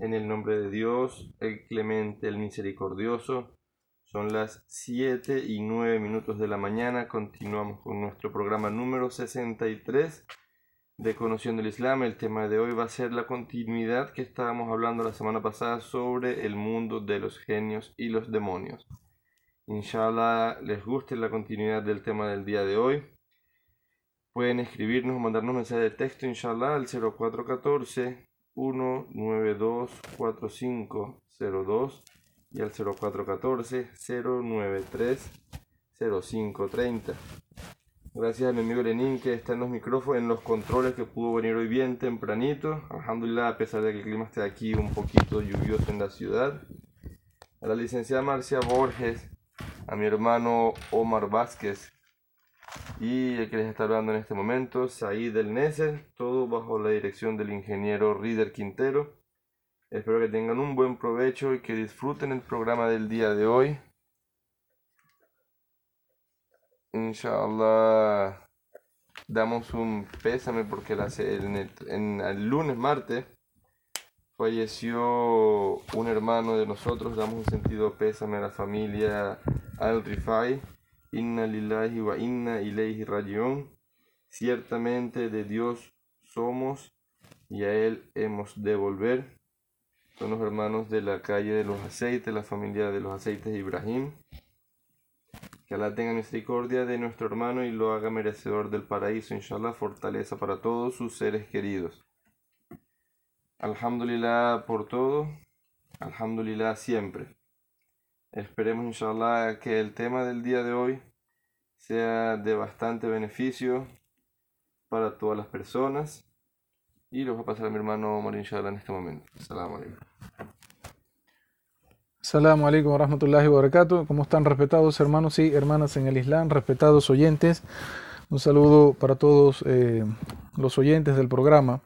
En el nombre de Dios, el clemente, el misericordioso. Son las 7 y 9 minutos de la mañana. Continuamos con nuestro programa número 63 de Conociendo del Islam. El tema de hoy va a ser la continuidad que estábamos hablando la semana pasada sobre el mundo de los genios y los demonios. Inshallah les guste la continuidad del tema del día de hoy. Pueden escribirnos o mandarnos mensaje de texto, inshallah, al 0414 192 4502 y al 0414 093 0530. Gracias a mi amigo Lenín que está en los micrófonos, en los controles, que pudo venir hoy bien tempranito. Alhamdulillah, a pesar de que el clima esté aquí un poquito lluvioso en la ciudad. A la licenciada Marcia Borges, a mi hermano Omar Vázquez, y el que les está hablando en este momento, Said del Neser, todo bajo la dirección del ingeniero Rider Quintero. Espero que tengan un buen provecho y que disfruten el programa del día de hoy. Inshallah, damos un pésame porque en el, lunes, martes, falleció un hermano de nosotros. Damos un sentido pésame a la familia Al-Rifai Inna lillahi wa inna ilayhi rajiun. Ciertamente de Dios somos y a Él hemos de volver. Son los hermanos de la calle de los aceites, la familia de los aceites Ibrahim. Que Allah tenga misericordia de nuestro hermano y lo haga merecedor del paraíso, inshallah, fortaleza para todos sus seres queridos. Alhamdulillah por todo, alhamdulillah siempre. Esperemos, inshallah, que el tema del día de hoy sea de bastante beneficio para todas las personas. Y lo voy a pasar a mi hermano Omar, inshallah, en este momento. Assalamu alaikum. Assalamu alaikum wa rahmatullahi wa barakatuh. ¿Cómo están respetados hermanos y hermanas en el Islam, respetados oyentes? Un saludo para todos eh, los oyentes del programa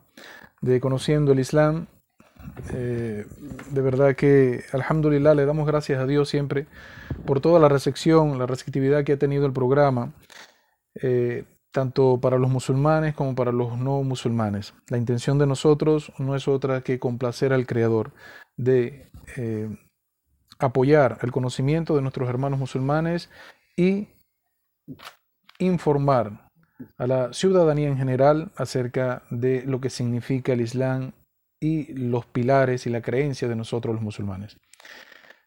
de Conociendo el Islam eh, de verdad que, alhamdulillah, le damos gracias a Dios siempre por toda la recepción, la receptividad que ha tenido el programa, eh, tanto para los musulmanes como para los no musulmanes. La intención de nosotros no es otra que complacer al Creador, de eh, apoyar el conocimiento de nuestros hermanos musulmanes y informar a la ciudadanía en general acerca de lo que significa el Islam y los pilares y la creencia de nosotros los musulmanes.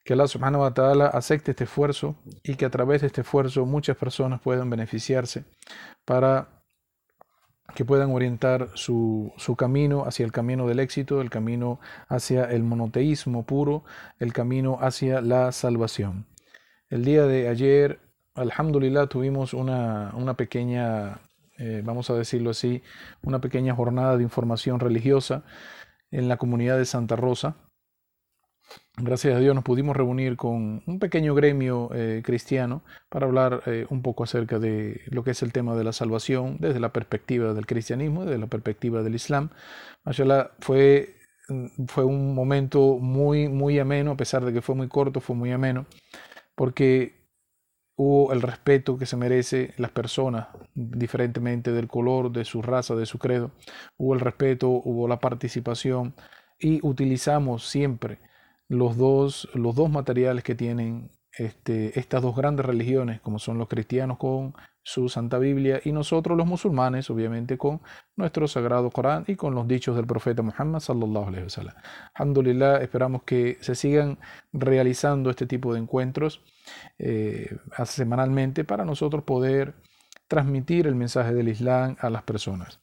Que Allah subhanahu wa ta'ala acepte este esfuerzo y que a través de este esfuerzo muchas personas puedan beneficiarse para que puedan orientar su, su, camino hacia el camino del éxito, el camino hacia el monoteísmo puro, el camino hacia la salvación. El día de ayer, alhamdulillah, tuvimos una, una pequeña, eh, vamos a decirlo así, una pequeña jornada de información religiosa en la comunidad de Santa Rosa. Gracias a Dios nos pudimos reunir con un pequeño gremio eh, cristiano para hablar eh, un poco acerca de lo que es el tema de la salvación desde la perspectiva del cristianismo, desde la perspectiva del Islam. Mashallah, fue, mm, fue un momento muy, muy ameno, a pesar de que fue muy corto, fue muy ameno, porque hubo el respeto que se merece las personas, diferentemente del color, de su raza, de su credo. Hubo el respeto, hubo la participación y utilizamos siempre los dos, los dos materiales que tienen este, estas dos grandes religiones, como son los cristianos con su Santa Biblia y nosotros los musulmanes, obviamente con nuestro sagrado Corán y con los dichos del profeta Muhammad sallallahu alaihi wasallam. Alhamdulillah, esperamos que se sigan realizando este tipo de encuentros eh, semanalmente para nosotros poder transmitir el mensaje del Islam a las personas.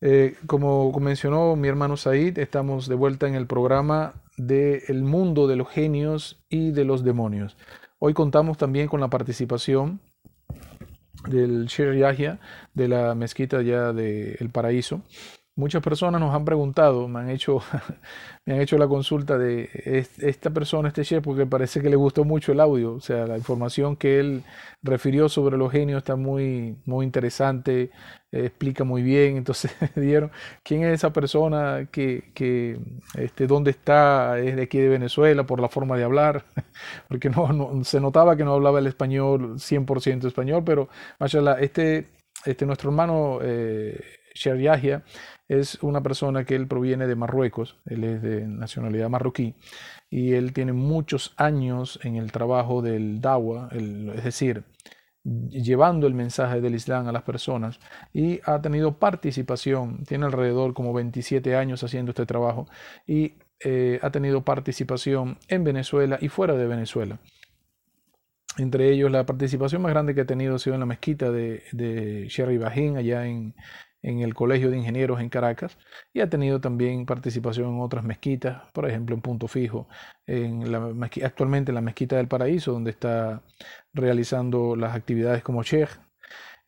Eh, como mencionó mi hermano Said, estamos de vuelta en el programa del mundo de los genios y de los demonios. Hoy contamos también con la participación del Shir Yahya de la mezquita ya de El Paraíso. Muchas personas nos han preguntado, me han hecho, me han hecho la consulta de esta persona, este chef, porque parece que le gustó mucho el audio. O sea, la información que él refirió sobre los genios está muy, muy interesante, eh, explica muy bien. Entonces dieron, ¿quién es esa persona? que, que este, ¿Dónde está? Es de aquí de Venezuela por la forma de hablar, porque no, se notaba que no hablaba el español 100% español, pero mashallah, este, este nuestro hermano... Eh, Sher Yahya es una persona que él proviene de Marruecos, él es de nacionalidad marroquí y él tiene muchos años en el trabajo del dawa, es decir, llevando el mensaje del Islam a las personas y ha tenido participación, tiene alrededor como 27 años haciendo este trabajo y eh, ha tenido participación en Venezuela y fuera de Venezuela. Entre ellos, la participación más grande que ha tenido ha sido en la mezquita de, Sherry Bajín, allá en, en el Colegio de Ingenieros en Caracas y ha tenido también participación en otras mezquitas, por ejemplo en Punto Fijo, en actualmente en la Mezquita del Paraíso, donde está realizando las actividades como sheikh.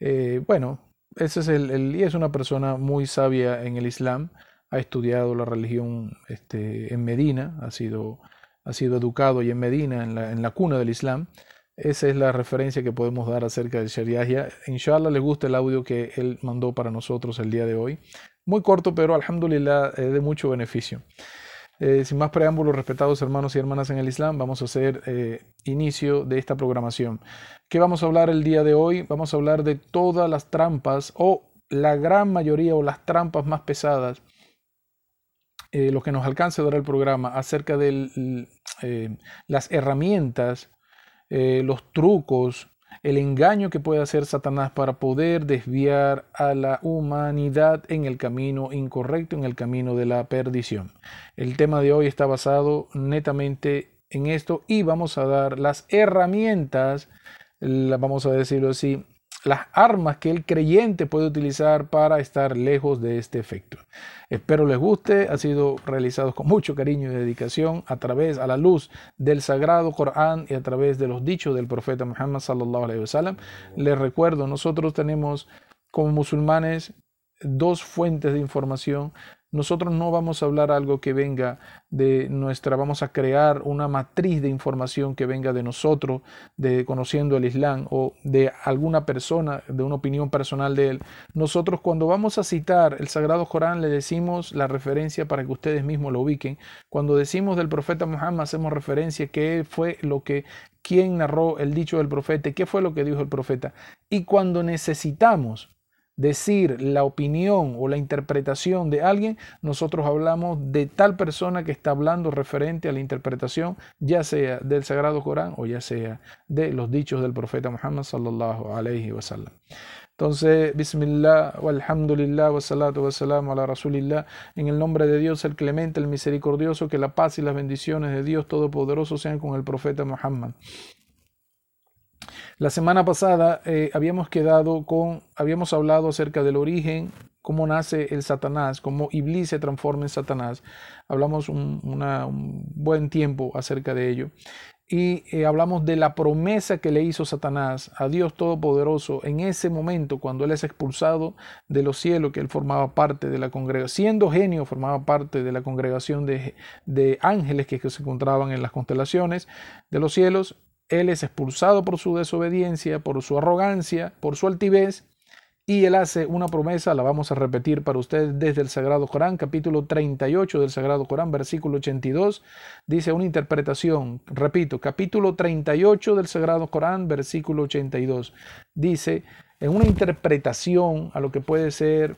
Eh, bueno, ese es el, y es una persona muy sabia en el Islam, ha estudiado la religión este, en Medina, ha sido, educado y en Medina, en la cuna del Islam, esa es la referencia que podemos dar acerca del Shariah. Inshallah le gusta el audio que él mandó para nosotros el día de hoy. Muy corto, pero alhamdulillah es de mucho beneficio. Eh, sin más preámbulos, respetados hermanos y hermanas en el Islam, vamos a hacer eh, inicio de esta programación. ¿Qué vamos a hablar el día de hoy? Vamos a hablar de todas las trampas o la gran mayoría o las trampas más pesadas, eh, lo que nos alcance a dar el programa acerca de las herramientas eh, los trucos, el engaño que puede hacer Satanás para poder desviar a la humanidad en el camino incorrecto, en el camino de la perdición. El tema de hoy está basado netamente en esto y vamos a dar las herramientas, vamos a decirlo así, las armas que el creyente puede utilizar para estar lejos de este efecto. Espero les guste, ha sido realizado con mucho cariño y dedicación a través, a la luz del sagrado Corán y a través de los dichos del profeta Muhammad sallallahu alaihi wasallam. Les recuerdo, nosotros tenemos como musulmanes dos fuentes de información nosotros no vamos a hablar algo que venga de nuestra, vamos a crear una matriz de información que venga de nosotros, de conociendo el Islam o de alguna persona, de una opinión personal de él. Nosotros cuando vamos a citar el Sagrado Corán le decimos la referencia para que ustedes mismos lo ubiquen. Cuando decimos del profeta Muhammad hacemos referencia que fue lo que quién narró el dicho del profeta, qué fue lo que dijo el profeta. Y cuando necesitamos decir la opinión o la interpretación de alguien, nosotros hablamos de tal persona que está hablando referente a la interpretación, ya sea del Sagrado Corán o ya sea de los dichos del profeta Muhammad sallallahu alayhi wa sallam. Entonces, Bismillah, walhamdulillah, wa salatu wa salam ala rasulillah, en el nombre de Dios el clemente, el misericordioso, que la paz y las bendiciones de Dios Todopoderoso sean con el profeta Muhammad. La semana pasada eh, habíamos quedado con, habíamos hablado acerca del origen, cómo nace el Satanás, cómo Iblis se transforma en Satanás. Hablamos un, buen tiempo acerca de ello. Y eh, hablamos de la promesa que le hizo Satanás a Dios Todopoderoso en ese momento cuando él es expulsado de los cielos, que él formaba parte de la congregación, siendo genio, formaba parte de la congregación de, de ángeles que se encontraban en las constelaciones de los cielos él es expulsado por su desobediencia, por su arrogancia, por su altivez, y él hace una promesa, la vamos a repetir para ustedes desde el Sagrado Corán, capítulo 38 del Sagrado Corán, versículo 82, dice una interpretación, repito, capítulo 38 del Sagrado Corán, versículo 82, dice en una interpretación a lo que puede ser,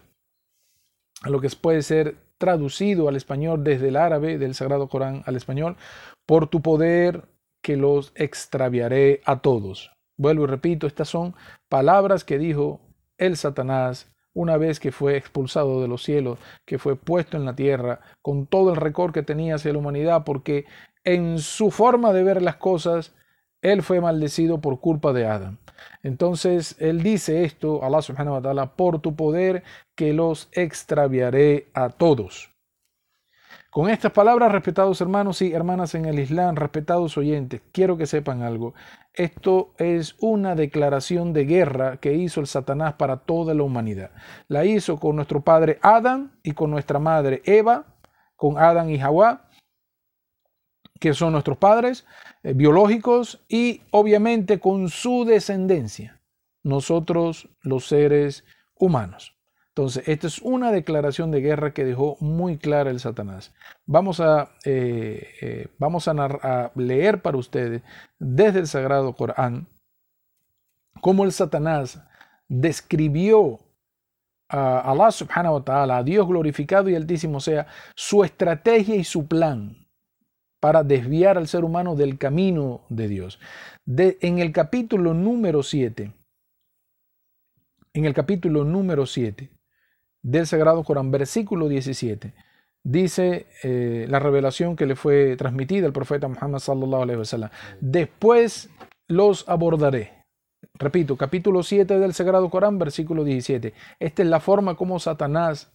a lo que puede ser traducido al español desde el árabe del Sagrado Corán al español, por tu poder, que los extraviaré a todos. Vuelvo y repito, estas son palabras que dijo el Satanás una vez que fue expulsado de los cielos, que fue puesto en la tierra, con todo el récord que tenía hacia la humanidad, porque en su forma de ver las cosas, él fue maldecido por culpa de Adán. Entonces, él dice esto, Allah subhanahu wa ta'ala, por tu poder que los extraviaré a todos. Con estas palabras, respetados hermanos y hermanas en el Islam, respetados oyentes, quiero que sepan algo. Esto es una declaración de guerra que hizo el Satanás para toda la humanidad. La hizo con nuestro padre Adán y con nuestra madre Eva, con Adán y Hawa, que son nuestros padres eh, biológicos, y obviamente con su descendencia, nosotros los seres humanos. Entonces, esta es una declaración de guerra que dejó muy clara el Satanás. Vamos a, eh, eh, vamos a, leer para ustedes desde el Sagrado Corán cómo el Satanás describió a Allah subhanahu wa ta'ala, a Dios glorificado y altísimo sea, su estrategia y su plan para desviar al ser humano del camino de Dios. En el capítulo número 7, en el capítulo número 7 del Sagrado Corán, versículo 17, dice eh, la revelación que le fue transmitida al profeta Muhammad sallallahu alaihi wasallam. Después los abordaré. Repito, capítulo 7 del Sagrado Corán, versículo 17. Esta es la forma como Satanás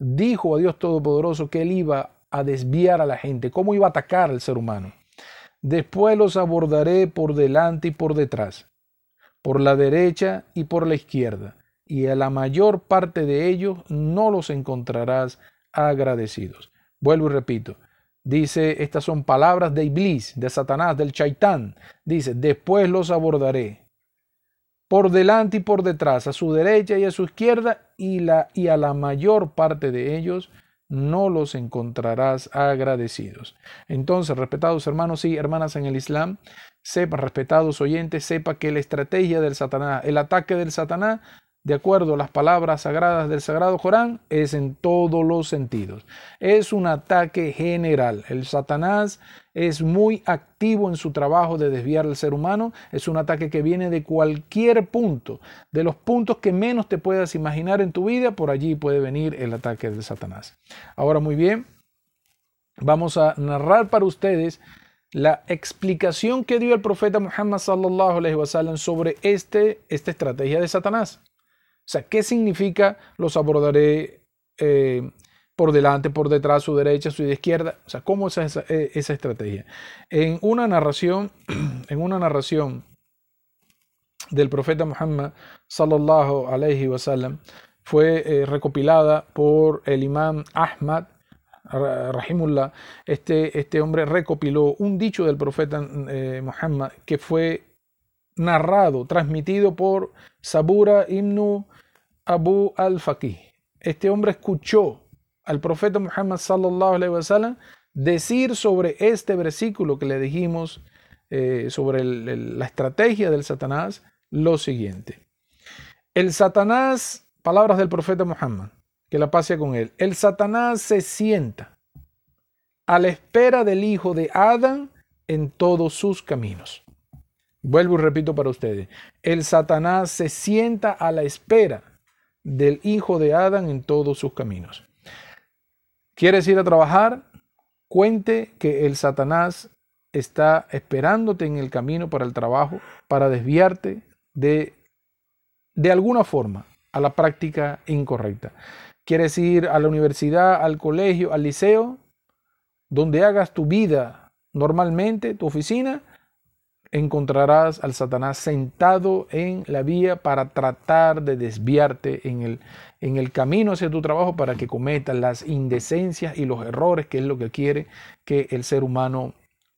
dijo a Dios Todopoderoso que él iba a desviar a la gente, cómo iba a atacar al ser humano. Después los abordaré por delante y por detrás, por la derecha y por la izquierda, y a la mayor parte de ellos no los encontrarás agradecidos. Vuelvo y repito. Dice, estas son palabras de Iblis, de Satanás, del Chaitán. Dice, después los abordaré por delante y por detrás, a su derecha y a su izquierda, y, a la mayor parte de ellos no los encontrarás agradecidos. Entonces, respetados hermanos y hermanas en el Islam, sepan, respetados oyentes, sepa que la estrategia del Satanás, el ataque del Satanás, de acuerdo a las palabras sagradas del Sagrado Corán, es en todos los sentidos. Es un ataque general. El Satanás es muy activo en su trabajo de desviar al ser humano. Es un ataque que viene de cualquier punto, de los puntos que menos te puedas imaginar en tu vida, por allí puede venir el ataque del Satanás. Ahora muy bien, vamos a narrar para ustedes la explicación que dio el profeta Muhammad sallallahu alaihi wasallam sobre este, esta estrategia de Satanás. O sea, ¿qué significa los abordaré eh, por delante, por detrás, su derecha, su izquierda? O sea, ¿cómo es esa, eh, estrategia? En una narración, en una narración del profeta Muhammad sallallahu alaihi wasallam fue eh, recopilada por el imam Ahmad rahimullah este, este hombre recopiló un dicho del profeta Muhammad que fue narrado, transmitido por Sabura ibn Abu al-Faqih. Este hombre escuchó al profeta Muhammad sallallahu alaihi wasallam decir sobre este versículo que le dijimos eh, sobre la estrategia del Satanás lo siguiente. El Satanás, palabras del profeta Muhammad, que la pase con él, el Satanás se sienta a la espera del hijo de Adán en todos sus caminos. Vuelvo y repito para ustedes, el Satanás se sienta a la espera del hijo de Adán en todos sus caminos. ¿Quieres ir a trabajar? Cuente que el Satanás está esperándote en el camino para el trabajo, para desviarte de, de alguna forma a la práctica incorrecta. ¿Quieres ir a la universidad, al colegio, al liceo, donde hagas tu vida normalmente, tu oficina? Encontrarás al Satanás sentado en la vía para tratar de desviarte en el, en el camino hacia tu trabajo para que cometas las indecencias y los errores que es lo que quiere que el ser humano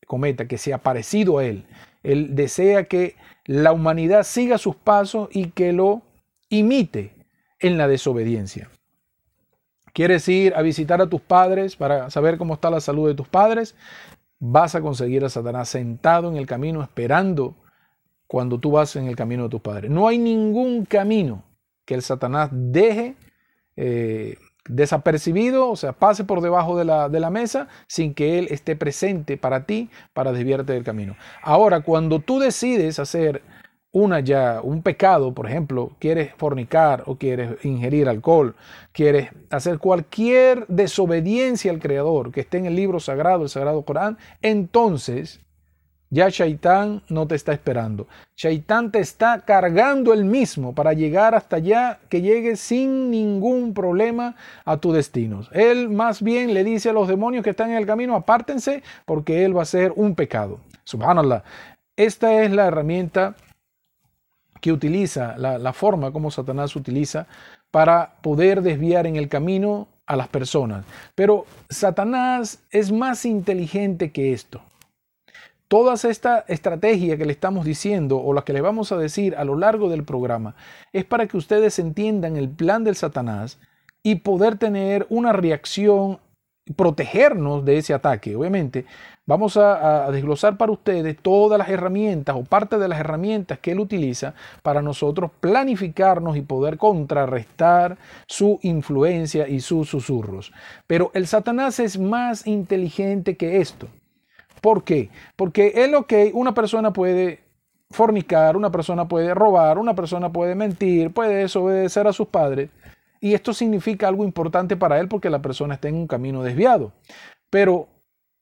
cometa, que sea parecido a él. Él desea que la humanidad siga sus pasos y que lo imite en la desobediencia. ¿Quieres ir a visitar a tus padres para saber cómo está la salud de tus padres? Vas a conseguir a Satanás sentado en el camino esperando cuando tú vas en el camino de tus padres. No hay ningún camino que el Satanás deje eh, desapercibido, o sea, pase por debajo de la, de la, mesa sin que él esté presente para ti, para desviarte del camino. Ahora, cuando tú decides hacer una ya, un pecado, por ejemplo, quieres fornicar o quieres ingerir alcohol, quieres hacer cualquier desobediencia al Creador que esté en el libro sagrado, el Sagrado Corán, entonces ya Shaitán no te está esperando. Shaitán te está cargando el mismo para llegar hasta allá, que llegue sin ningún problema a tu destino. Él más bien le dice a los demonios que están en el camino, apártense porque él va a ser un pecado. Subhanallah. Esta es la herramienta que utiliza, la, forma como Satanás utiliza para poder desviar en el camino a las personas. Pero Satanás es más inteligente que esto. Toda esta estrategia que le estamos diciendo o la que le vamos a decir a lo largo del programa es para que ustedes entiendan el plan del Satanás y poder tener una reacción protegernos de ese ataque. Obviamente, vamos a, desglosar para ustedes todas las herramientas o parte de las herramientas que él utiliza para nosotros planificarnos y poder contrarrestar su influencia y sus susurros. Pero el Satanás es más inteligente que esto. ¿Por qué? Porque él, ok, una persona puede fornicar, una persona puede robar, una persona puede mentir, puede desobedecer a sus padres, y esto significa algo importante para él porque la persona está en un camino desviado. Pero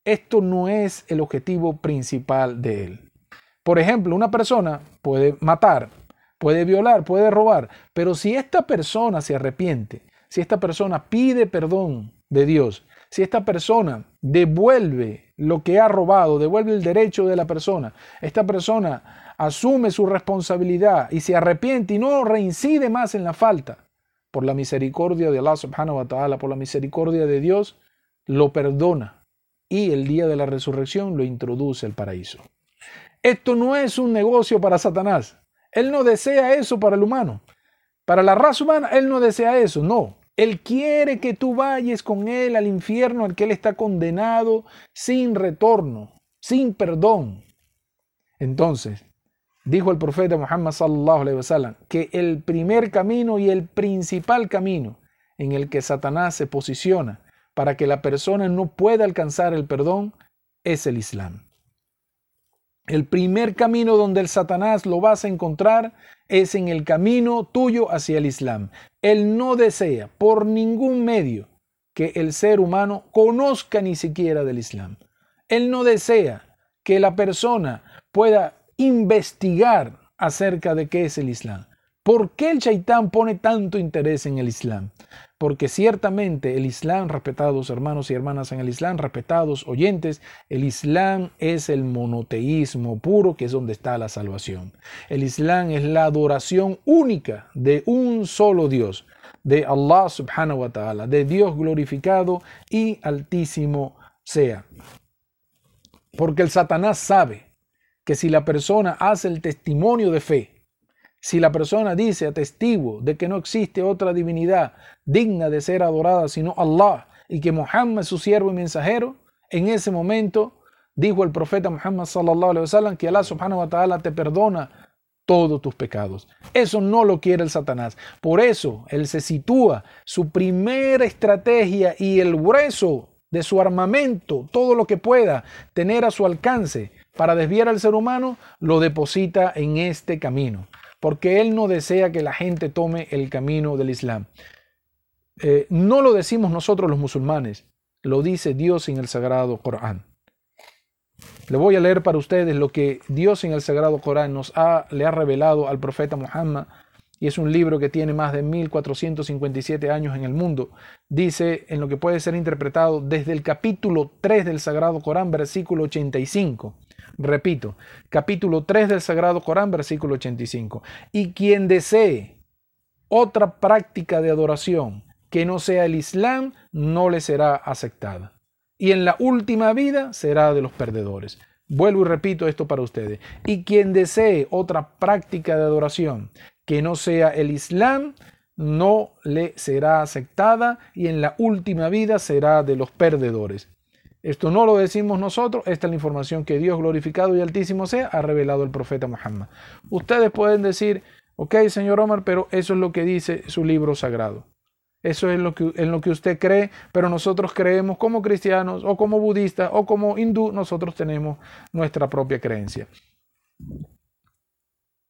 esto no es el objetivo principal de él. Por ejemplo, una persona puede matar, puede violar, puede robar, pero si esta persona se arrepiente, si esta persona pide perdón de Dios, si esta persona devuelve lo que ha robado, devuelve el derecho de la persona, esta persona asume su responsabilidad y se arrepiente y no reincide más en la falta, por la misericordia de Allah subhanahu wa ta'ala, por la misericordia de Dios, lo perdona y el día de la resurrección lo introduce al paraíso. Esto no es un negocio para Satanás. Él no desea eso para el humano. Para la raza humana, él no desea eso, no. Él quiere que tú vayas con él al infierno al que él está condenado sin retorno, sin perdón. Entonces, Dijo el profeta Muhammad que el primer camino y el principal camino en el que Satanás se posiciona para que la persona no pueda alcanzar el perdón es el Islam. El primer camino donde el Satanás lo vas a encontrar es en el camino tuyo hacia el Islam. Él no desea por ningún medio que el ser humano conozca ni siquiera del Islam. Él no desea que la persona pueda investigar acerca de qué es el Islam. ¿Por qué el chaitán pone tanto interés en el Islam? Porque ciertamente el Islam, respetados hermanos y hermanas en el Islam, respetados oyentes, el Islam es el monoteísmo puro, que es donde está la salvación. El Islam es la adoración única de un solo Dios, de Allah subhanahu wa ta'ala, de Dios glorificado y altísimo sea. Porque el Satanás sabe que si la persona hace el testimonio de fe, si la persona dice atestigo de que no existe otra divinidad digna de ser adorada sino Allah y que Muhammad es su siervo y mensajero, en ese momento dijo el profeta Muhammad sallallahu alaihi wasallam que Allah subhanahu wa ta'ala te perdona todos tus pecados. Eso no lo quiere el Satanás. Por eso él se sitúa su primera estrategia y el grueso de su armamento, todo lo que pueda tener a su alcance para desviar al ser humano, lo deposita en este camino, porque Él no desea que la gente tome el camino del Islam. Eh, no lo decimos nosotros los musulmanes, lo dice Dios en el Sagrado Corán. Le voy a leer para ustedes lo que Dios en el Sagrado Corán nos ha, le ha revelado al profeta Muhammad y es un libro que tiene más de 1457 años en el mundo, dice en lo que puede ser interpretado desde el capítulo 3 del Sagrado Corán, versículo 85. Repito, capítulo 3 del Sagrado Corán, versículo 85. Y quien desee otra práctica de adoración que no sea el Islam, no le será aceptada. Y en la última vida será de los perdedores. Vuelvo y repito esto para ustedes. Y quien desee otra práctica de adoración que no sea el Islam, no le será aceptada y en la última vida será de los perdedores. Esto no lo decimos nosotros, esta es la información que Dios glorificado y altísimo sea ha revelado el profeta Muhammad. Ustedes pueden decir, ok, señor Omar, pero eso es lo que dice su libro sagrado. Eso es lo que, en lo que usted cree, pero nosotros creemos como cristianos o como budistas o como hindú, nosotros tenemos nuestra propia creencia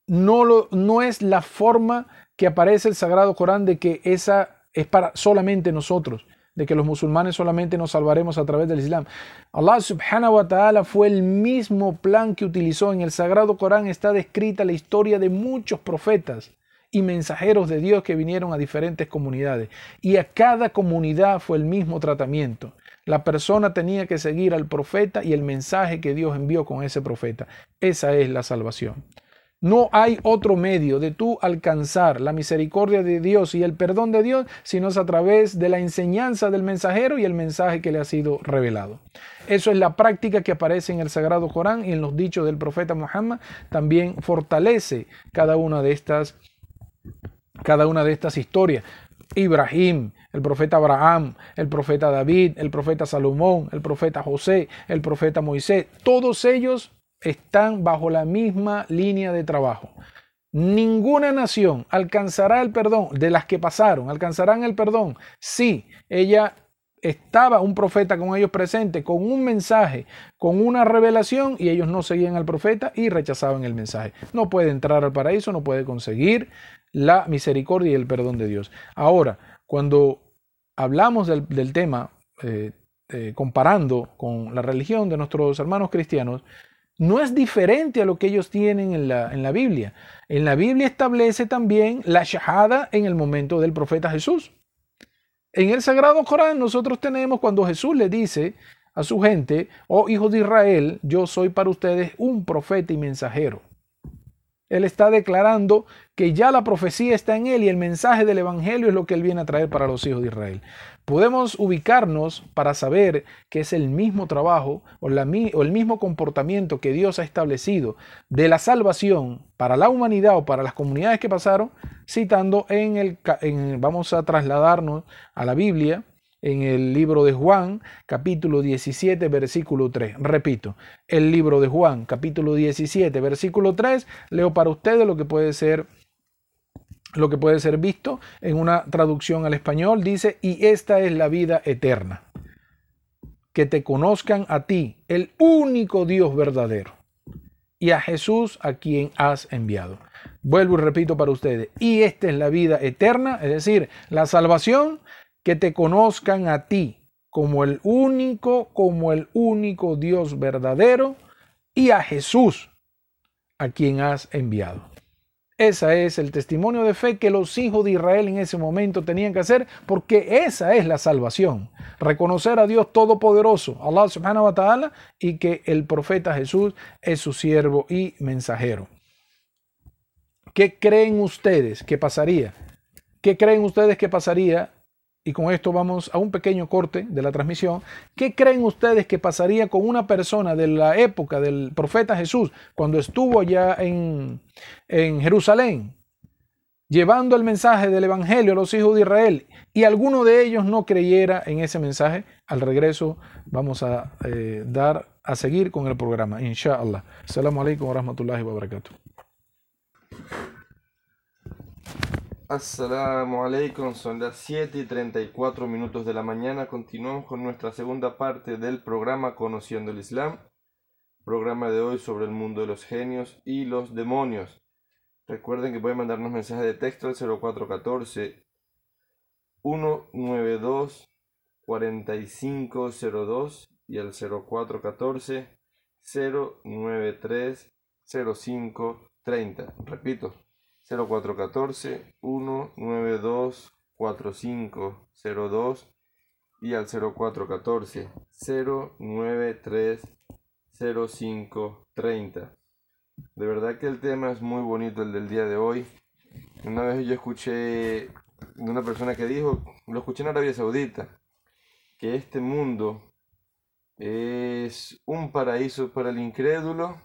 no, no es la forma que aparece el Sagrado Corán de que esa es para solamente nosotros, de que los musulmanes solamente nos salvaremos a través del Islam. Allah subhanahu wa ta'ala fue el mismo plan que utilizó. En el Sagrado Corán está descrita la historia de muchos profetas y mensajeros de Dios que vinieron a diferentes comunidades. Y a cada comunidad fue el mismo tratamiento. La persona tenía que seguir al profeta y el mensaje que Dios envió con ese profeta. Esa es la salvación. No hay otro medio de tú alcanzar la misericordia de Dios y el perdón de Dios, sino es a través de la enseñanza del mensajero y el mensaje que le ha sido revelado. Eso es la práctica que aparece en el Sagrado Corán y en los dichos del profeta Muhammad. También fortalece cada una de estas, cada una de estas historias. Ibrahim, el profeta Abraham, el profeta David, el profeta Salomón, el profeta José, el profeta Moisés, todos ellos están bajo la misma línea de trabajo. Ninguna nación alcanzará el perdón de las que pasaron, alcanzarán el perdón si ella estaba un profeta con ellos presente, con un mensaje, con una revelación, y ellos no seguían al profeta y rechazaban el mensaje. No puede entrar al paraíso, no puede conseguir la misericordia y el perdón de Dios. Ahora, cuando hablamos del, tema, eh, eh, comparando con la religión de nuestros hermanos cristianos, no es diferente a lo que ellos tienen en la, en la Biblia. En la Biblia establece también la shahada en el momento del profeta Jesús. En el Sagrado Corán nosotros tenemos cuando Jesús le dice a su gente, oh hijos de Israel, yo soy para ustedes un profeta y mensajero. Él está declarando que ya la profecía está en él y el mensaje del Evangelio es lo que él viene a traer para los hijos de Israel. Podemos ubicarnos para saber que es el mismo trabajo o, el mismo comportamiento que Dios ha establecido de la salvación para la humanidad o para las comunidades que pasaron, citando en el, vamos a trasladarnos a la Biblia, en el libro de Juan, capítulo 17, versículo 3. Repito, el libro de Juan, capítulo 17, versículo 3, leo para ustedes lo que puede ser lo que puede ser visto en una traducción al español dice, "Y esta es la vida eterna, que te conozcan a ti, el único Dios verdadero, y a Jesús a quien has enviado." Vuelvo y repito para ustedes, "Y esta es la vida eterna", es decir, la salvación que te conozcan a ti como el único, como el único Dios verdadero y a Jesús a quien has enviado. Ese es el testimonio de fe que los hijos de Israel en ese momento tenían que hacer porque esa es la salvación. Reconocer a Dios Todopoderoso, Allah subhanahu wa ta'ala, y que el profeta Jesús es su siervo y mensajero. ¿Qué creen ustedes que pasaría? ¿Qué creen ustedes que pasaría y con esto vamos a un pequeño corte de la transmisión, ¿qué creen ustedes que pasaría con una persona de la época del profeta Jesús cuando estuvo allá en, en Jerusalén, llevando el mensaje del Evangelio a los hijos de Israel y alguno de ellos no creyera en ese mensaje? Al regreso vamos a eh, dar a seguir con el programa, inshallah. Assalamu alaikum wa rahmatullahi wa. Assalamu alaikum, son las 7 y 34 minutos de la mañana. Continuamos con nuestra segunda parte del programa Conociendo el Islam. Programa de hoy sobre el mundo de los genios y los demonios. Recuerden que pueden mandarnos mensajes de texto al 0414 192 4502 y al 0414 093 0530. Repito, 0414 192 4502 y al 0414 093 0530. De verdad que el tema es muy bonito el del día de hoy. Una vez yo escuché de una persona que dijo, lo escuché en Arabia Saudita, que este mundo es un paraíso para el incrédulo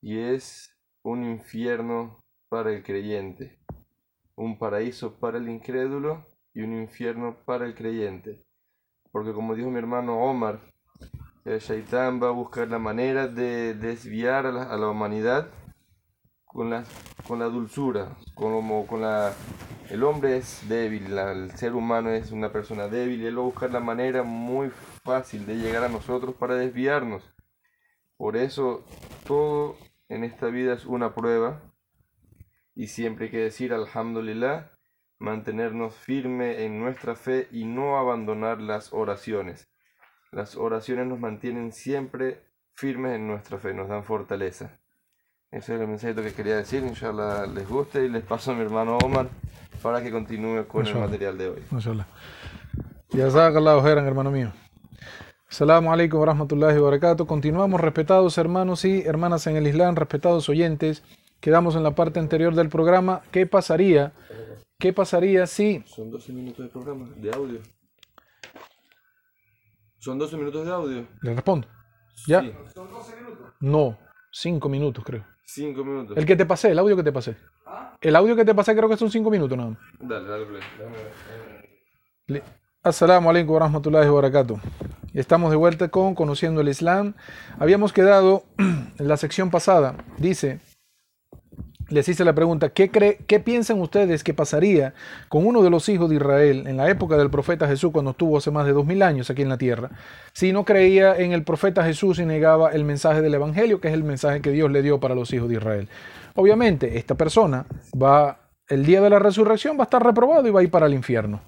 y es un infierno para el creyente, un paraíso para el incrédulo y un infierno para el creyente. Porque como dijo mi hermano Omar, el shaitán va a buscar la manera de desviar a la, humanidad con la, dulzura, como con. El hombre es débil, el ser humano es una persona débil y él va a buscar la manera muy fácil de llegar a nosotros para desviarnos. Por eso todo en esta vida es una prueba y siempre hay que decir alhamdulillah, mantenernos firme en nuestra fe y no abandonar las oraciones. Las oraciones nos mantienen siempre firmes en nuestra fe, nos dan fortaleza. Ese es el mensaje que quería decir, inshallah les guste y les paso a mi hermano Omar para que continúe con el material de hoy. Inshallah. Jazakallahu khairan, hermano mío. Assalamu alaikum wa rahmatullahi wa barakatuh. Continuamos, respetados hermanos y hermanas en el Islam, respetados oyentes. Quedamos en la parte anterior del programa. ¿Qué pasaría? ¿Qué pasaría si... Son 12 minutos de programa, de audio. Son 12 minutos de audio. Le respondo. ¿Ya? ¿Son 12 minutos? No. Cinco minutos, creo. Cinco minutos. El que te pasé, el audio que te pasé. El audio que te pasé creo que son cinco minutos nada más. Dale, dale, play. Li- Assalamu alaikum wa rahmatullahi wa barakatuh. Estamos de vuelta con Conociendo el Islam. Habíamos quedado en la sección pasada. Dice, les hice la pregunta, ¿qué, cree, ¿qué piensan ustedes que pasaría con uno de los hijos de Israel en la época del profeta Jesús cuando estuvo hace más de dos mil años aquí en la tierra? Si no creía en el profeta Jesús y negaba el mensaje del Evangelio, que es el mensaje que Dios le dio para los hijos de Israel. Obviamente, esta persona va, el día de la resurrección va a estar reprobado y va a ir para el infierno.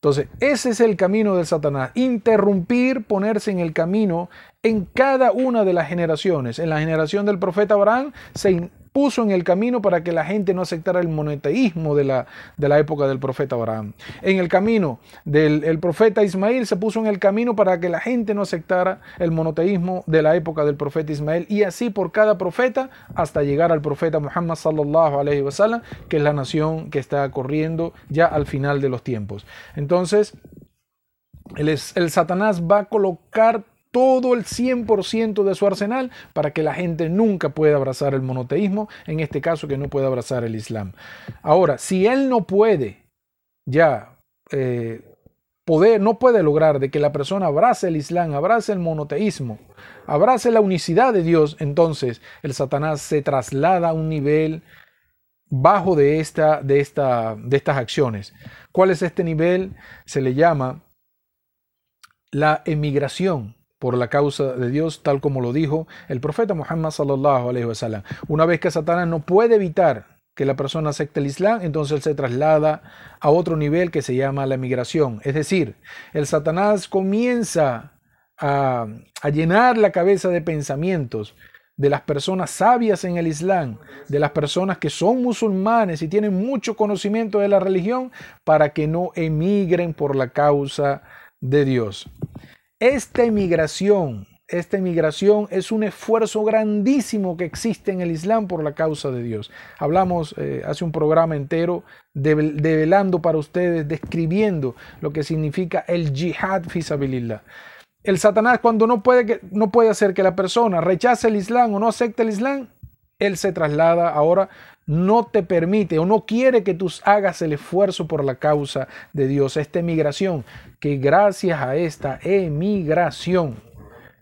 Entonces, ese es el camino del Satanás. Interrumpir, ponerse en el camino en cada una de las generaciones. En la generación del profeta Abraham se puso en el camino para que la gente no aceptara el monoteísmo de la, de la época del profeta Abraham. En el camino del el profeta Ismael se puso en el camino para que la gente no aceptara el monoteísmo de la época del profeta Ismael. Y así por cada profeta hasta llegar al profeta Muhammad sallallahu alaihi wasallam, que es la nación que está corriendo ya al final de los tiempos. Entonces, el, el Satanás va a colocar todo el 100% de su arsenal para que la gente nunca pueda abrazar el monoteísmo, en este caso que no pueda abrazar el Islam. Ahora, si él no puede ya eh, poder, no puede lograr de que la persona abrace el Islam, abrace el monoteísmo, abrace la unicidad de Dios, entonces el Satanás se traslada a un nivel bajo de, esta, de, esta, de estas acciones. ¿Cuál es este nivel? Se le llama la emigración por la causa de Dios, tal como lo dijo el profeta Muhammad sallallahu alaihi wasallam. Una vez que Satanás no puede evitar que la persona acepte el Islam, entonces él se traslada a otro nivel que se llama la emigración. Es decir, el Satanás comienza a llenar la cabeza de pensamientos de las personas sabias en el Islam, de las personas que son musulmanes y tienen mucho conocimiento de la religión, para que no emigren por la causa de Dios. Esta emigración, esta emigración es un esfuerzo grandísimo que existe en el Islam por la causa de Dios. Hablamos eh, hace un programa entero devel- develando para ustedes, describiendo lo que significa el jihad fisabilillah. El Satanás cuando no puede, no puede hacer que la persona rechace el Islam o no acepte el Islam, él se traslada ahora, no te permite o no quiere que tú hagas el esfuerzo por la causa de Dios, esta emigración, que gracias a esta emigración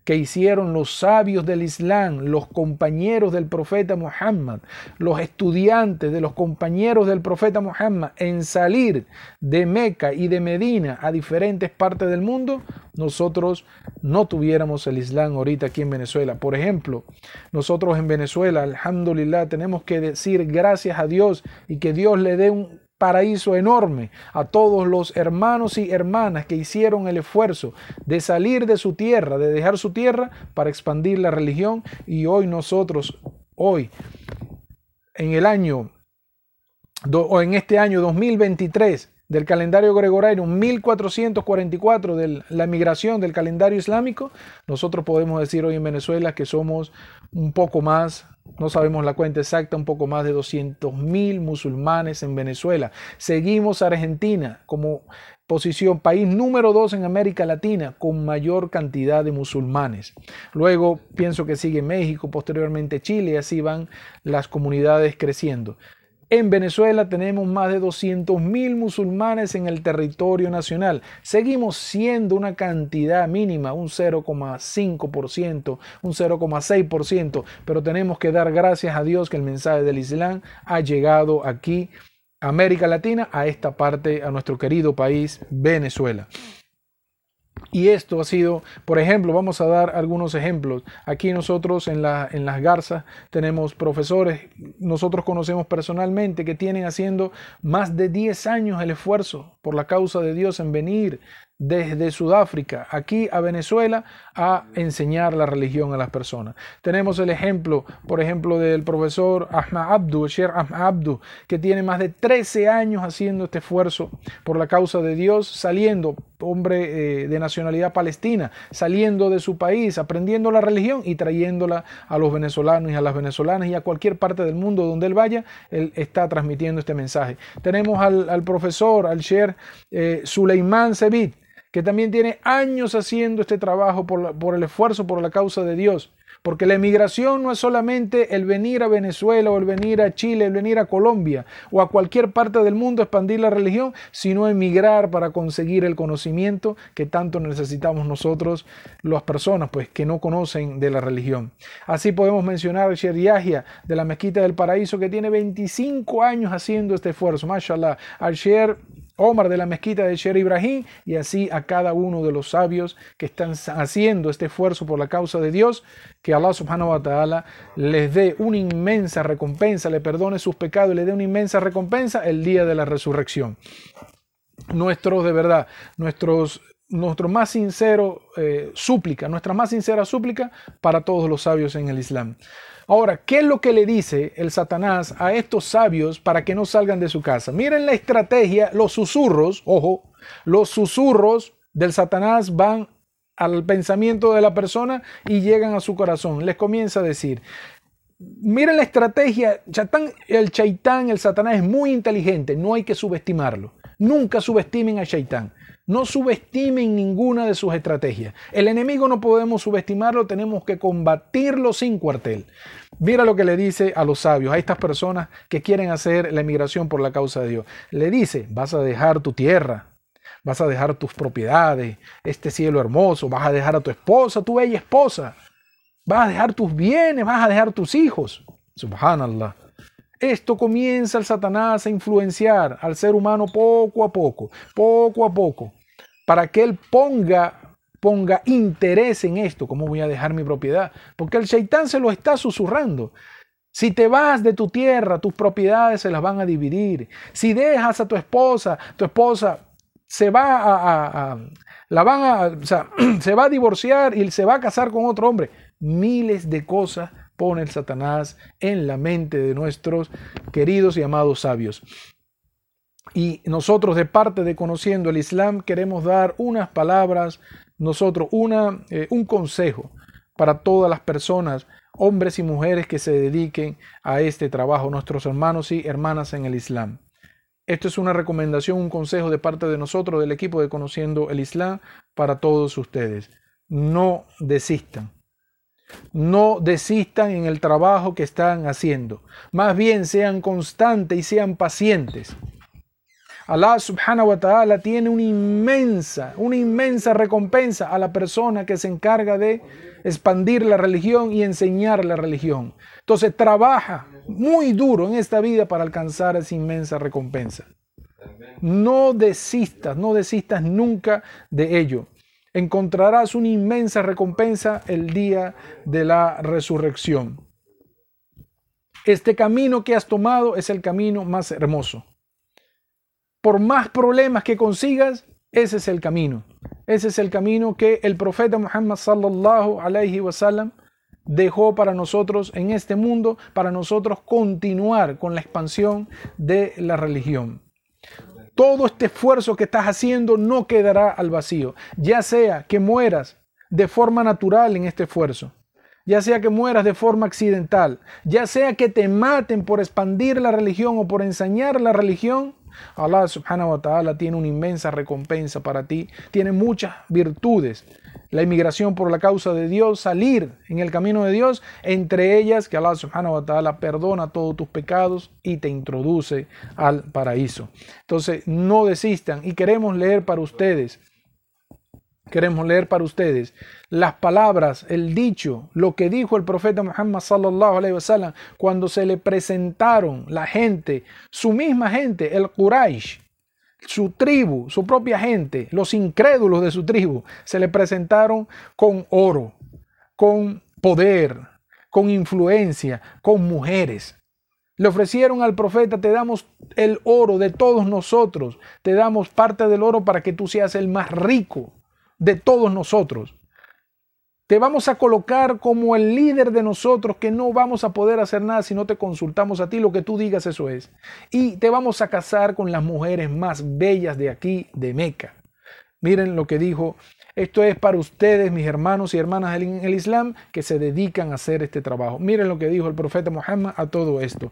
que hicieron los sabios del Islam, los compañeros del profeta Muhammad, los estudiantes de los compañeros del profeta Muhammad en salir de Meca y de Medina a diferentes partes del mundo, nosotros no tuviéramos el Islam ahorita aquí en Venezuela. Por ejemplo, nosotros en Venezuela, alhamdulillah, tenemos que decir gracias a Dios y que Dios le dé un paraíso enorme a todos los hermanos y hermanas que hicieron el esfuerzo de salir de su tierra, de dejar su tierra para expandir la religión. Y hoy nosotros, hoy, en el año, o en este año 2023 del calendario gregoriano 1444 de la migración del calendario islámico, nosotros podemos decir hoy en Venezuela que somos un poco más, no sabemos la cuenta exacta, un poco más de 200 mil musulmanes en Venezuela. Seguimos Argentina como posición, país número dos en América Latina con mayor cantidad de musulmanes. Luego pienso que sigue México, posteriormente Chile, y así van las comunidades creciendo. En Venezuela tenemos más de 200 mil musulmanes en el territorio nacional. Seguimos siendo una cantidad mínima, un 0,5%, un 0,6%, pero tenemos que dar gracias a Dios que el mensaje del Islam ha llegado aquí, América Latina, a esta parte, a nuestro querido país, Venezuela. Y esto ha sido, por ejemplo, vamos a dar algunos ejemplos. Aquí nosotros en, la, en las garzas tenemos profesores, nosotros conocemos personalmente que tienen haciendo más de 10 años el esfuerzo por la causa de Dios en venir desde Sudáfrica aquí a Venezuela a enseñar la religión a las personas. Tenemos el ejemplo, por ejemplo, del profesor Ahmad Abdu, Sher Ahmad Abdu, que tiene más de 13 años haciendo este esfuerzo por la causa de Dios, saliendo, hombre eh, de nacionalidad palestina, saliendo de su país, aprendiendo la religión y trayéndola a los venezolanos y a las venezolanas y a cualquier parte del mundo donde él vaya, él está transmitiendo este mensaje. Tenemos al, profesor, al Sher eh, Suleiman Sebit, que también tiene años haciendo este trabajo por, el esfuerzo, por la causa de Dios, Porque la emigración no es solamente el venir a Venezuela o el venir a Chile, el venir a Colombia o a cualquier parte del mundo expandir la religión, sino emigrar para conseguir el conocimiento que tanto necesitamos nosotros, las personas pues que no conocen de la religión. Así podemos mencionar a Sher Yahya de la Mezquita del Paraíso que tiene 25 años haciendo este esfuerzo. Mashallah. Al Sher Omar de la mezquita de Sher Ibrahim y así a cada uno de los sabios que están haciendo este esfuerzo por la causa de Dios, que Allah subhanahu wa ta'ala les dé una inmensa recompensa, le perdone sus pecados y le dé una inmensa recompensa el día de la resurrección. Nuestros, de verdad, nuestros nuestro más sincero eh, súplica, nuestra más sincera súplica para todos los sabios en el Islam. Ahora, ¿qué es lo que le dice el Satanás a estos sabios para que no salgan de su casa? Miren la estrategia, los susurros, ojo, los susurros del Satanás van al pensamiento de la persona y llegan a su corazón. Les comienza a decir, miren la estrategia, el chaitán, el Satanás es muy inteligente, no hay que subestimarlo. Nunca subestimen a chaitán. No subestimen ninguna de sus estrategias. El enemigo no podemos subestimarlo, tenemos que combatirlo sin cuartel. Mira lo que le dice a los sabios, a estas personas que quieren hacer la emigración por la causa de Dios. Le dice, vas a dejar tu tierra, vas a dejar tus propiedades, este cielo hermoso, vas a dejar a tu esposa, tu bella esposa, vas a dejar tus bienes, vas a dejar tus hijos. Subhanallah. Esto comienza el Satanás a influenciar al ser humano poco a poco, poco a poco, para que él ponga, ponga interés en esto. ¿Cómo voy a dejar mi propiedad? Porque el Shaitán se lo está susurrando. Si te vas de tu tierra, tus propiedades se las van a dividir. Si dejas a tu esposa, tu esposa se va a, la van a, se va a divorciar y se va a casar con otro hombre. Miles de cosas pone el Satanás en la mente de nuestros queridos y amados sabios. Y nosotros de parte de Conociendo el Islam queremos dar unas palabras, nosotros una, eh, un consejo para todas las personas, hombres y mujeres que se dediquen a este trabajo, nuestros hermanos y hermanas en el Islam. Esto es una recomendación, un consejo de parte de nosotros, del equipo de Conociendo el Islam, para todos ustedes. No desistan. No desistan en el trabajo que están haciendo. Más bien sean constantes y sean pacientes. Allah subhanahu wa ta'ala tiene una inmensa, una inmensa recompensa a la persona que se encarga de expandir la religión y enseñar la religión. Entonces trabaja muy duro en esta vida para alcanzar esa inmensa recompensa. No desistas, no desistas nunca de ello encontrarás una inmensa recompensa el día de la resurrección. Este camino que has tomado es el camino más hermoso. Por más problemas que consigas, ese es el camino. Ese es el camino que el profeta Muhammad sallallahu alaihi wasallam dejó para nosotros en este mundo, para nosotros continuar con la expansión de la religión todo este esfuerzo que estás haciendo no quedará al vacío. Ya sea que mueras de forma natural en este esfuerzo, ya sea que mueras de forma accidental, ya sea que te maten por expandir la religión o por enseñar la religión, Allah subhanahu wa ta'ala tiene una inmensa recompensa para ti, tiene muchas virtudes la inmigración por la causa de Dios, salir en el camino de Dios, entre ellas que Allah subhanahu wa ta'ala perdona todos tus pecados y te introduce al paraíso. Entonces, no desistan y queremos leer para ustedes, queremos leer para ustedes las palabras, el dicho, lo que dijo el profeta Muhammad sallallahu cuando se le presentaron la gente, su misma gente, el Quraysh, su tribu, su propia gente, los incrédulos de su tribu, se le presentaron con oro, con poder, con influencia, con mujeres. Le ofrecieron al profeta, te damos el oro de todos nosotros, te damos parte del oro para que tú seas el más rico de todos nosotros. Te vamos a colocar como el líder de nosotros que no vamos a poder hacer nada si no te consultamos a ti. Lo que tú digas, eso es. Y te vamos a casar con las mujeres más bellas de aquí, de Meca. Miren lo que dijo Esto es para ustedes, mis hermanos y hermanas en el Islam, que se dedican a hacer este trabajo. Miren lo que dijo el profeta Muhammad a todo esto.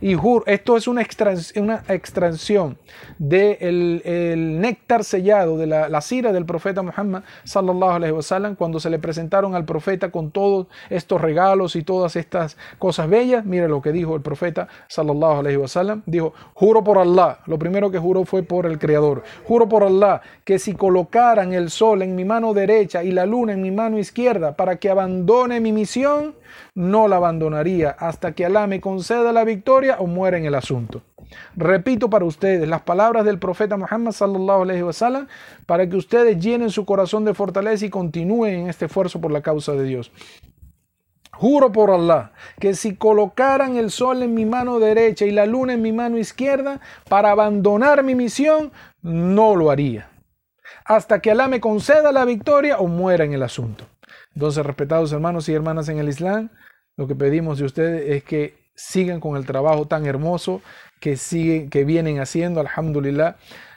Y juro, esto es una, extracción del el néctar sellado de la, la sira del profeta Muhammad sallallahu alaihi wasallam cuando se le presentaron al profeta con todos estos regalos y todas estas cosas bellas. Miren lo que dijo el profeta sallallahu alaihi wasallam. Dijo, juro por Allah. Lo primero que juró fue por el Creador. Juro por Allah que si colocaran el sol en mi mano derecha y la luna en mi mano izquierda para que abandone mi misión, no la abandonaría hasta que Alá me conceda la victoria o muera en el asunto. Repito para ustedes las palabras del profeta Muhammad sallallahu alaihi wasallam para que ustedes llenen su corazón de fortaleza y continúen en este esfuerzo por la causa de Dios. Juro por Allah que si colocaran el sol en mi mano derecha y la luna en mi mano izquierda para abandonar mi misión, no lo haría hasta que Alá me conceda la victoria o muera en el asunto. Entonces, respetados hermanos y hermanas en el Islam, lo que pedimos de ustedes es que sigan con el trabajo tan hermoso que, siguen, que vienen haciendo, alhamdulillah.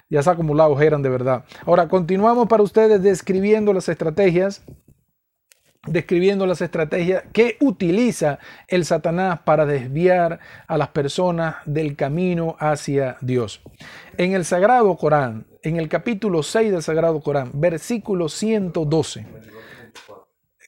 Ya se acumulado, eran de verdad. Ahora, continuamos para ustedes describiendo las estrategias describiendo las estrategias que utiliza el Satanás para desviar a las personas del camino hacia Dios. En el Sagrado Corán, en el capítulo 6 del Sagrado Corán, versículo 112.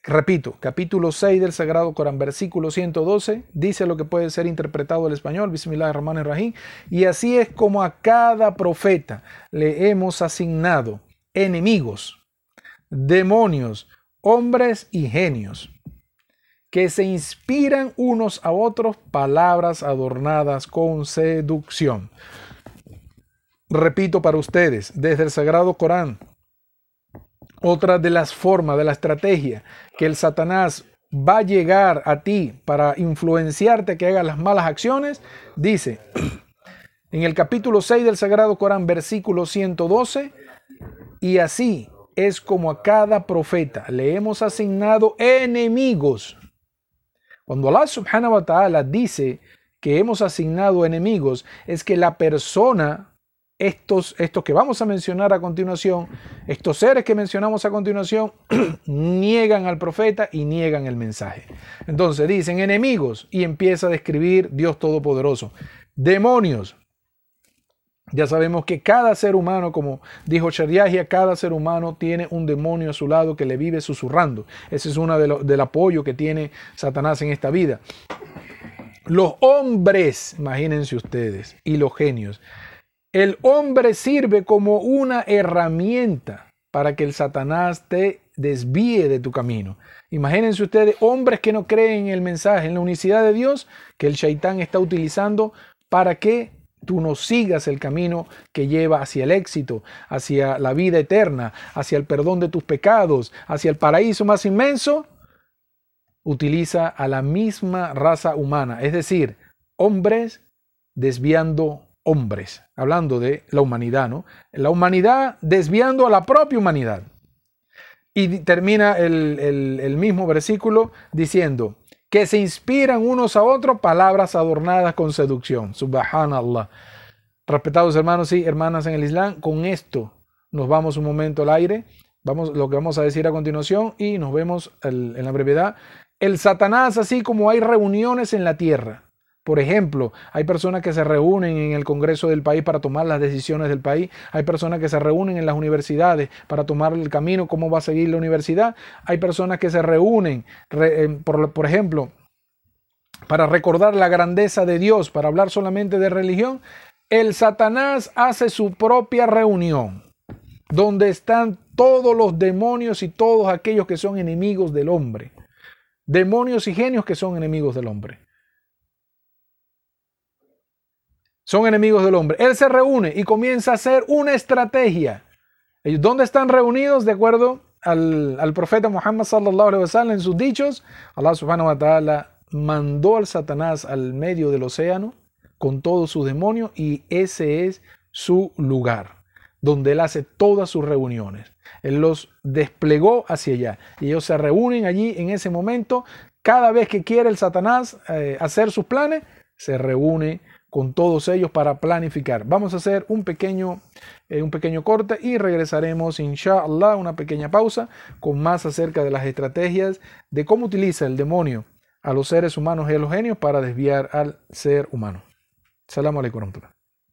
Repito, capítulo 6 del Sagrado Corán, versículo 112, dice lo que puede ser interpretado al español, Bismillah ar rahim y así es como a cada profeta le hemos asignado enemigos, demonios, hombres y genios, que se inspiran unos a otros palabras adornadas con seducción. Repito para ustedes, desde el Sagrado Corán, otra de las formas, de la estrategia que el Satanás va a llegar a ti para influenciarte que hagas las malas acciones, dice en el capítulo 6 del Sagrado Corán, versículo 112, y así es como a cada profeta le hemos asignado enemigos. Cuando Allah subhanahu wa ta'ala dice que hemos asignado enemigos, es que la persona, estos, estos que vamos a mencionar a continuación, estos seres que mencionamos a continuación, niegan al profeta y niegan el mensaje. Entonces dicen enemigos y empieza a describir Dios Todopoderoso. Demonios, ya sabemos que cada ser humano, como dijo Shariahia, cada ser humano tiene un demonio a su lado que le vive susurrando. Ese es uno del apoyo que tiene Satanás en esta vida. Los hombres, imagínense ustedes, y los genios. El hombre sirve como una herramienta para que el Satanás te desvíe de tu camino. Imagínense ustedes, hombres que no creen en el mensaje, en la unicidad de Dios, que el shaitán está utilizando para que tú no sigas el camino que lleva hacia el éxito, hacia la vida eterna, hacia el perdón de tus pecados, hacia el paraíso más inmenso, utiliza a la misma raza humana, es decir, hombres desviando hombres, hablando de la humanidad, ¿no? La humanidad desviando a la propia humanidad. Y termina el, mismo versículo diciendo, que se inspiran unos a otros palabras adornadas con seducción. Subhanallah. Respetados hermanos y hermanas en el Islam, con esto nos vamos un momento al aire. Vamos lo que vamos a decir a continuación y nos vemos en la brevedad. El Satanás, así como hay reuniones en la tierra. Por ejemplo, hay personas que se reúnen en el Congreso del país para tomar las decisiones del país. Hay personas que se reúnen en las universidades para tomar el camino, cómo va a seguir la universidad. Hay personas que se reúnen, eh, por, por ejemplo, para recordar la grandeza de Dios, para hablar solamente de religión. El Satanás hace su propia reunión, donde están todos los demonios y todos aquellos que son enemigos del hombre. Demonios y genios que son enemigos del hombre. Son enemigos del hombre. Él se reúne y comienza a hacer una estrategia. ¿Dónde están reunidos? De acuerdo al, profeta Muhammad sallallahu alaihi wasallam en sus dichos, Allah subhanahu wa ta'ala mandó al Satanás al medio del océano con todos sus demonios y ese es su lugar, donde él hace todas sus reuniones. Él los desplegó hacia allá y ellos se reúnen allí en ese momento. Cada vez que quiere el Satanás eh, hacer sus planes, se reúne con todos ellos para planificar. Vamos a hacer un pequeño, eh, un pequeño corte y regresaremos, inshallah, una pequeña pausa con más acerca de las estrategias de cómo utiliza el demonio a los seres humanos y a los genios para desviar al ser humano. Salam alaikum.